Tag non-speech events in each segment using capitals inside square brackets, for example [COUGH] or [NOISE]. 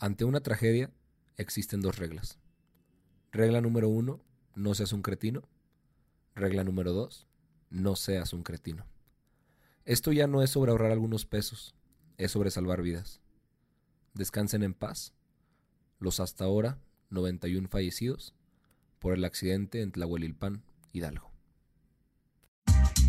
Ante una tragedia existen dos reglas. Regla número uno, no seas un cretino. Regla número dos, no seas un cretino. Esto ya no es sobre ahorrar algunos pesos, es sobre salvar vidas. Descansen en paz. Los hasta ahora 91 fallecidos por el accidente en Tlahuelilpan, Hidalgo.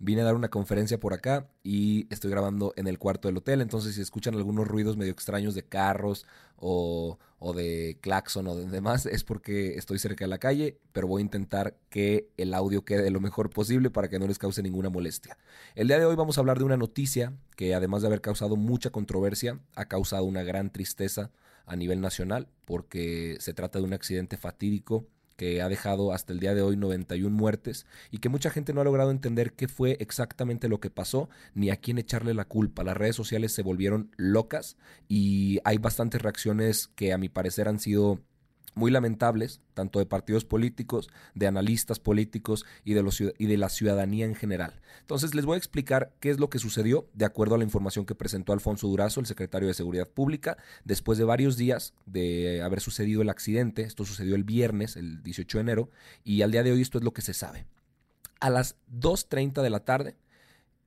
Vine a dar una conferencia por acá y estoy grabando en el cuarto del hotel. Entonces, si escuchan algunos ruidos medio extraños de carros o, o de claxon o de demás, es porque estoy cerca de la calle, pero voy a intentar que el audio quede lo mejor posible para que no les cause ninguna molestia. El día de hoy vamos a hablar de una noticia que, además de haber causado mucha controversia, ha causado una gran tristeza a nivel nacional, porque se trata de un accidente fatídico que ha dejado hasta el día de hoy 91 muertes y que mucha gente no ha logrado entender qué fue exactamente lo que pasó ni a quién echarle la culpa. Las redes sociales se volvieron locas y hay bastantes reacciones que a mi parecer han sido muy lamentables, tanto de partidos políticos, de analistas políticos y de, los, y de la ciudadanía en general. Entonces les voy a explicar qué es lo que sucedió de acuerdo a la información que presentó Alfonso Durazo, el secretario de Seguridad Pública, después de varios días de haber sucedido el accidente. Esto sucedió el viernes, el 18 de enero, y al día de hoy esto es lo que se sabe. A las 2.30 de la tarde,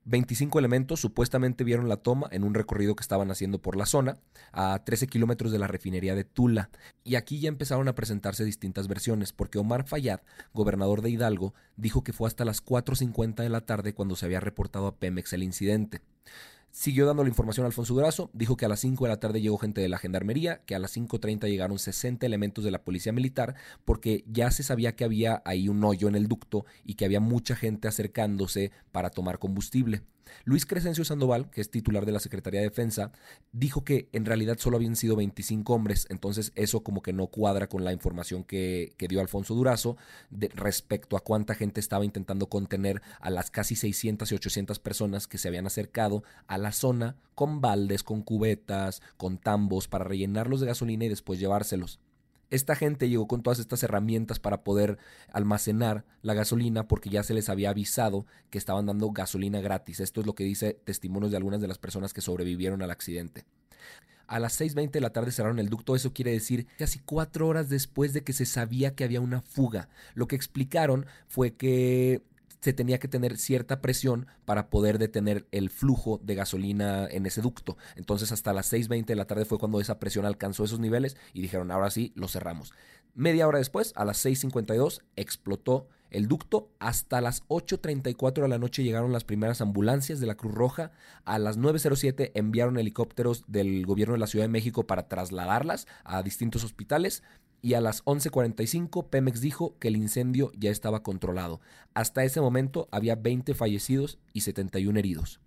25 elementos supuestamente vieron la toma en un recorrido que estaban haciendo por la zona, a 13 kilómetros de la refinería de Tula. Y aquí ya empezaron a presentarse distintas versiones, porque Omar Fayad, gobernador de Hidalgo, dijo que fue hasta las 4.50 de la tarde cuando se había reportado a Pemex el incidente. Siguió dando la información Alfonso Durazo, dijo que a las 5 de la tarde llegó gente de la Gendarmería, que a las 5.30 llegaron 60 elementos de la Policía Militar, porque ya se sabía que había ahí un hoyo en el ducto y que había mucha gente acercándose para tomar combustible. Luis Crescencio Sandoval, que es titular de la Secretaría de Defensa, dijo que en realidad solo habían sido 25 hombres, entonces eso como que no cuadra con la información que, dio Alfonso Durazo respecto a cuánta gente estaba intentando contener a las casi 600 y 800 personas que se habían acercado a la zona con baldes, con cubetas, con tambos para rellenarlos de gasolina y después llevárselos. Esta gente llegó con todas estas herramientas para poder almacenar la gasolina porque ya se les había avisado que estaban dando gasolina gratis. Esto es lo que dice testimonios de algunas de las personas que sobrevivieron al accidente. A las 6.20 de la tarde cerraron el ducto, eso quiere decir casi cuatro horas después de que se sabía que había una fuga. Lo que explicaron fue que se tenía que tener cierta presión para poder detener el flujo de gasolina en ese ducto. Entonces hasta las 6.20 de la tarde fue cuando esa presión alcanzó esos niveles y dijeron, ahora sí, lo cerramos. Media hora después, a las 6.52, explotó el ducto. Hasta las 8.34 de la noche llegaron las primeras ambulancias de la Cruz Roja. A las 9.07 enviaron helicópteros del gobierno de la Ciudad de México para trasladarlas a distintos hospitales y a las 11.45 Pemex dijo que el incendio ya estaba controlado. Hasta ese momento había 20 fallecidos y 71 heridos.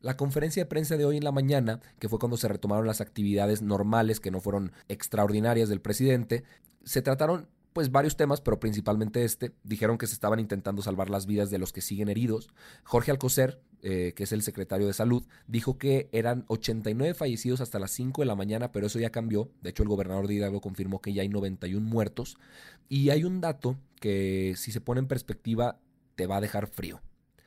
La conferencia de prensa de hoy en la mañana, que fue cuando se retomaron las actividades normales que no fueron extraordinarias del presidente, se trataron pues varios temas, pero principalmente este. Dijeron que se estaban intentando salvar las vidas de los que siguen heridos. Jorge Alcocer, eh, que es el secretario de salud, dijo que eran 89 fallecidos hasta las 5 de la mañana, pero eso ya cambió. De hecho, el gobernador de Hidalgo confirmó que ya hay 91 muertos. Y hay un dato que si se pone en perspectiva te va a dejar frío.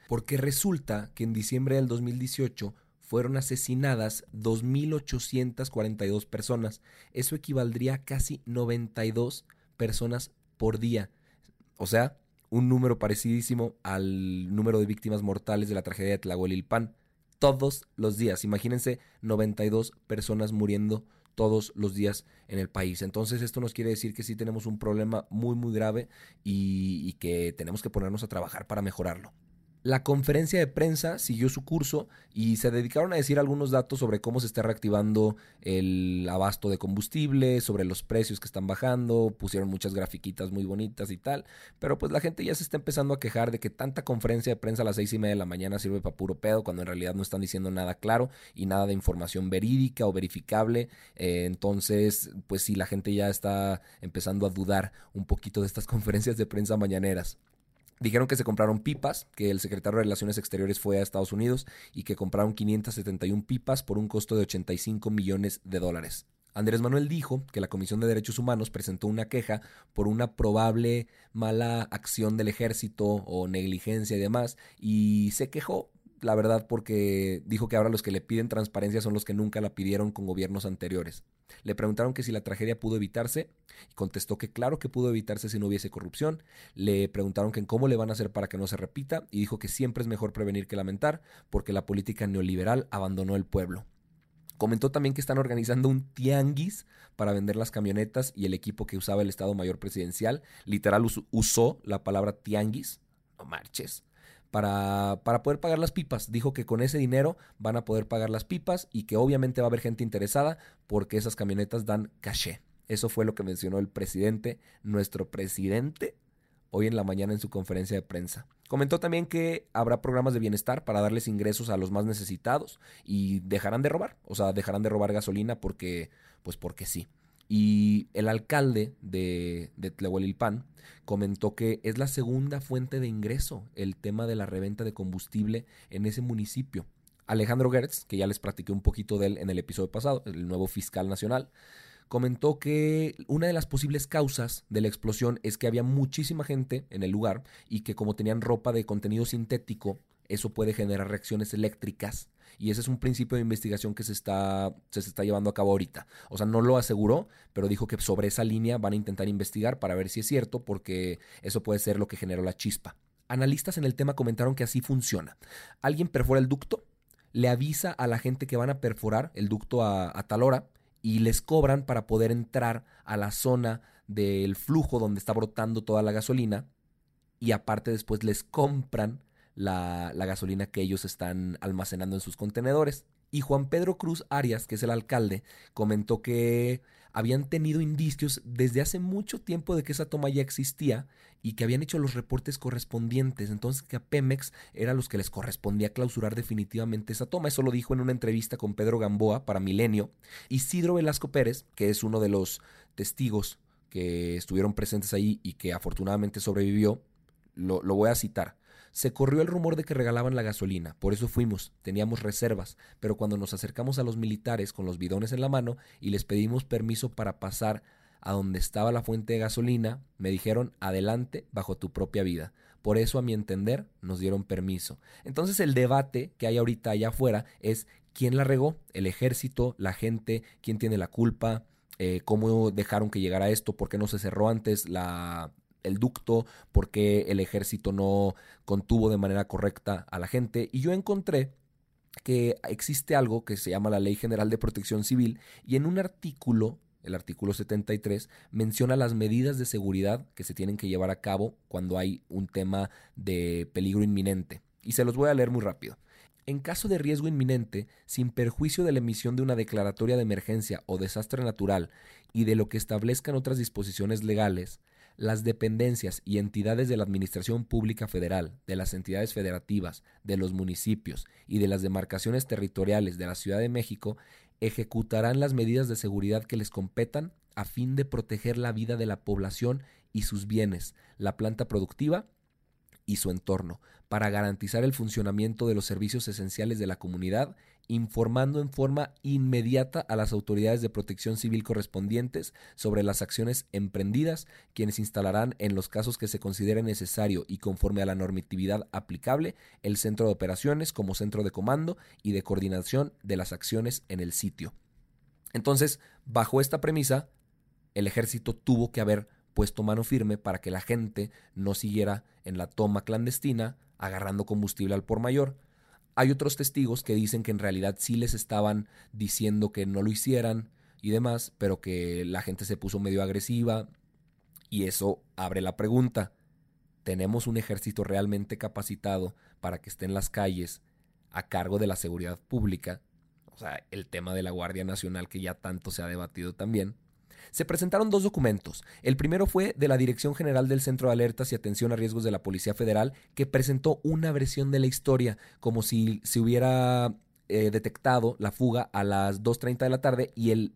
Porque resulta que en diciembre del 2018 fueron asesinadas 2.842 personas. Eso equivaldría a casi 92 personas por día. O sea, un número parecidísimo al número de víctimas mortales de la tragedia de Tlahuelilpan. Todos los días. Imagínense 92 personas muriendo todos los días en el país. Entonces esto nos quiere decir que sí tenemos un problema muy muy grave y, y que tenemos que ponernos a trabajar para mejorarlo. La conferencia de prensa siguió su curso y se dedicaron a decir algunos datos sobre cómo se está reactivando el abasto de combustible, sobre los precios que están bajando, pusieron muchas grafiquitas muy bonitas y tal, pero pues la gente ya se está empezando a quejar de que tanta conferencia de prensa a las seis y media de la mañana sirve para puro pedo cuando en realidad no están diciendo nada claro y nada de información verídica o verificable, eh, entonces pues sí, la gente ya está empezando a dudar un poquito de estas [LAUGHS] conferencias de prensa mañaneras. Dijeron que se compraron pipas, que el secretario de Relaciones Exteriores fue a Estados Unidos y que compraron 571 pipas por un costo de 85 millones de dólares. Andrés Manuel dijo que la Comisión de Derechos Humanos presentó una queja por una probable mala acción del ejército o negligencia y demás, y se quejó la verdad, porque dijo que ahora los que le piden transparencia son los que nunca la pidieron con gobiernos anteriores. Le preguntaron que si la tragedia pudo evitarse, y contestó que claro que pudo evitarse si no hubiese corrupción. Le preguntaron que cómo le van a hacer para que no se repita, y dijo que siempre es mejor prevenir que lamentar, porque la política neoliberal abandonó el pueblo. Comentó también que están organizando un tianguis para vender las camionetas y el equipo que usaba el Estado Mayor Presidencial. Literal usó la palabra tianguis. No marches para, para poder pagar las pipas. Dijo que con ese dinero van a poder pagar las pipas y que obviamente va a haber gente interesada porque esas camionetas dan caché. Eso fue lo que mencionó el presidente, nuestro presidente, hoy en la mañana en su conferencia de prensa. Comentó también que habrá programas de bienestar para darles ingresos a los más necesitados y dejarán de robar, o sea, dejarán de robar gasolina porque, pues porque sí. Y el alcalde de, de comentó que es la segunda fuente de ingreso el tema de la reventa de combustible en ese municipio. Alejandro Gertz, que ya les platiqué un poquito de él en el episodio pasado, el nuevo fiscal nacional, comentó que una de las posibles causas de la explosión es que había muchísima gente en el lugar y que como tenían ropa de contenido sintético, eso puede generar reacciones eléctricas y ese es un principio de investigación que se está, se está llevando a cabo ahorita. O sea, no lo aseguró, pero dijo que sobre esa línea van a intentar investigar para ver si es cierto, porque eso puede ser lo que generó la chispa. Analistas en el tema comentaron que así funciona. Alguien perfora el ducto, le avisa a la gente que van a perforar el ducto a, a tal hora y les cobran para poder entrar a la zona del flujo donde está brotando toda la gasolina y aparte después les compran la, gasolina que ellos están almacenando en sus contenedores. Y Juan Pedro Cruz Arias, que es el alcalde, comentó que habían tenido indicios desde hace mucho tiempo de que esa toma ya existía y que habían hecho los reportes correspondientes. Entonces que a Pemex era los que les correspondía clausurar definitivamente esa toma. Eso lo dijo en una entrevista con Pedro Gamboa para Milenio. Y Sidro Velasco Pérez, que es uno de los testigos que estuvieron presentes ahí y que afortunadamente sobrevivió, lo voy a citar. Se corrió el rumor de que regalaban la gasolina, por eso fuimos, teníamos reservas, pero cuando nos acercamos a los militares con los bidones en la mano y les pedimos permiso para pasar a donde estaba la fuente de gasolina, me dijeron adelante bajo tu propia vida. Por eso, a mi entender, nos dieron permiso. Entonces el debate que hay ahorita allá afuera es quién la regó, el ejército, la gente, quién tiene la culpa, eh, cómo dejaron que llegara esto, por qué no se cerró antes la, el ducto, por qué el ejército no contuvo de manera correcta a la gente. Y yo encontré que existe algo que se llama la Ley General de Protección Civil y en un artículo, el artículo 73, menciona las medidas de seguridad que se tienen que llevar a cabo cuando hay un tema de peligro inminente. Y se los voy a leer muy rápido. En caso de riesgo inminente, sin perjuicio de la emisión de una declaratoria de emergencia o desastre natural y de lo que establezcan otras disposiciones legales, las dependencias y entidades de la Administración Pública Federal, de las entidades federativas, de los municipios y de las demarcaciones territoriales de la Ciudad de México ejecutarán las medidas de seguridad que les competan a fin de proteger la vida de la población y sus bienes, la planta productiva y su entorno, para garantizar el funcionamiento de los servicios esenciales de la comunidad, informando en forma inmediata a las autoridades de protección civil correspondientes sobre las acciones emprendidas, quienes instalarán en los casos que se considere necesario y conforme a la normatividad aplicable el centro de operaciones como centro de comando y de coordinación de las acciones en el sitio. Entonces, bajo esta premisa, el ejército tuvo que haber puesto mano firme para que la gente no siguiera en la toma clandestina agarrando combustible al por mayor. Hay otros testigos que dicen que en realidad sí les estaban diciendo que no lo hicieran y demás, pero que la gente se puso medio agresiva y eso abre la pregunta. ¿Tenemos un ejército realmente capacitado para que esté en las calles a cargo de la seguridad pública? O sea, el tema de la Guardia Nacional que ya tanto se ha debatido también. Se presentaron dos documentos. El primero fue de la Dirección General del Centro de Alertas y Atención a Riesgos de la Policía Federal, que presentó una versión de la historia, como si se hubiera eh, detectado la fuga a las 2.30 de la tarde y el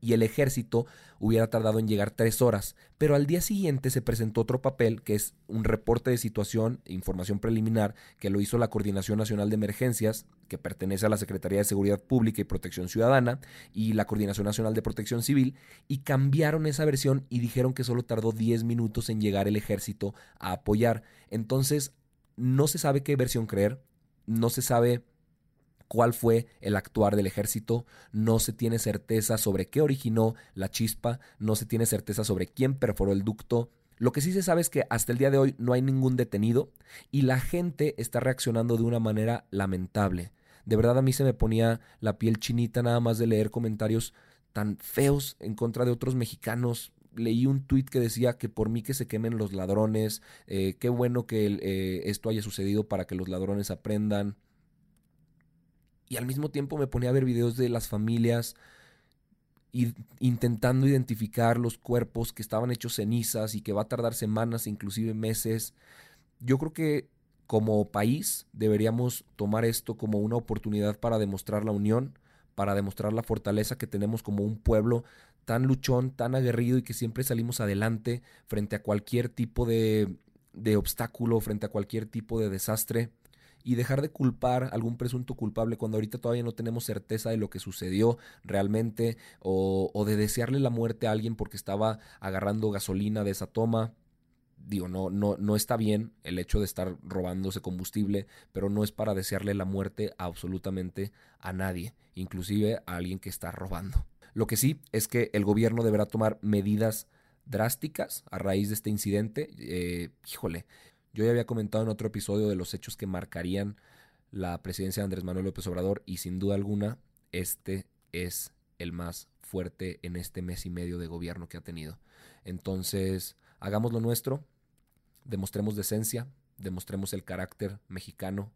y el ejército hubiera tardado en llegar tres horas. Pero al día siguiente se presentó otro papel, que es un reporte de situación e información preliminar, que lo hizo la Coordinación Nacional de Emergencias, que pertenece a la Secretaría de Seguridad Pública y Protección Ciudadana, y la Coordinación Nacional de Protección Civil, y cambiaron esa versión y dijeron que solo tardó 10 minutos en llegar el ejército a apoyar. Entonces, no se sabe qué versión creer, no se sabe cuál fue el actuar del ejército, no se tiene certeza sobre qué originó la chispa, no se tiene certeza sobre quién perforó el ducto. Lo que sí se sabe es que hasta el día de hoy no hay ningún detenido y la gente está reaccionando de una manera lamentable. De verdad a mí se me ponía la piel chinita nada más de leer comentarios tan feos en contra de otros mexicanos. Leí un tuit que decía que por mí que se quemen los ladrones, eh, qué bueno que eh, esto haya sucedido para que los ladrones aprendan y al mismo tiempo me ponía a ver videos de las familias intentando identificar los cuerpos que estaban hechos cenizas y que va a tardar semanas, inclusive meses. Yo creo que como país deberíamos tomar esto como una oportunidad para demostrar la unión, para demostrar la fortaleza que tenemos como un pueblo tan luchón, tan aguerrido y que siempre salimos adelante frente a cualquier tipo de, de obstáculo, frente a cualquier tipo de desastre y dejar de culpar algún presunto culpable cuando ahorita todavía no tenemos certeza de lo que sucedió realmente o, o de desearle la muerte a alguien porque estaba agarrando gasolina de esa toma digo, no, no, no está bien el hecho de estar robándose combustible, pero no es para desearle la muerte absolutamente a nadie, inclusive a alguien que está robando. Lo que sí es que el gobierno deberá tomar medidas drásticas a raíz de este incidente. Eh, híjole, yo ya había comentado en otro episodio de los hechos que marcarían la presidencia de Andrés Manuel López Obrador y sin duda alguna este es el más fuerte en este mes y medio de gobierno que ha tenido. Entonces, hagamos lo nuestro, demostremos decencia, demostremos el carácter mexicano,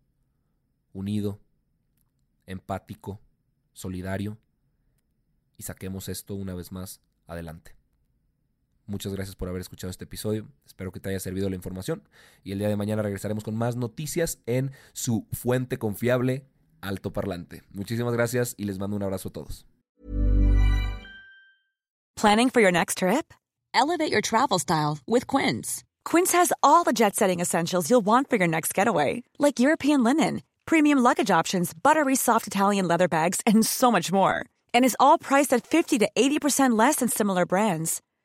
unido, empático, solidario y saquemos esto una vez más adelante. Muchas gracias por haber escuchado este episodio. Espero que te haya servido la información. Y el día de mañana regresaremos con más noticias en su fuente confiable, Alto Parlante. Muchísimas gracias y les mando un abrazo a todos. Planning for your next trip? Elevate your travel style with Quince. Quince has all the jet setting essentials you'll want for your next getaway, like European linen, premium luggage options, buttery soft Italian leather bags, and so much more. And is all priced at 50 to 80% less than similar brands.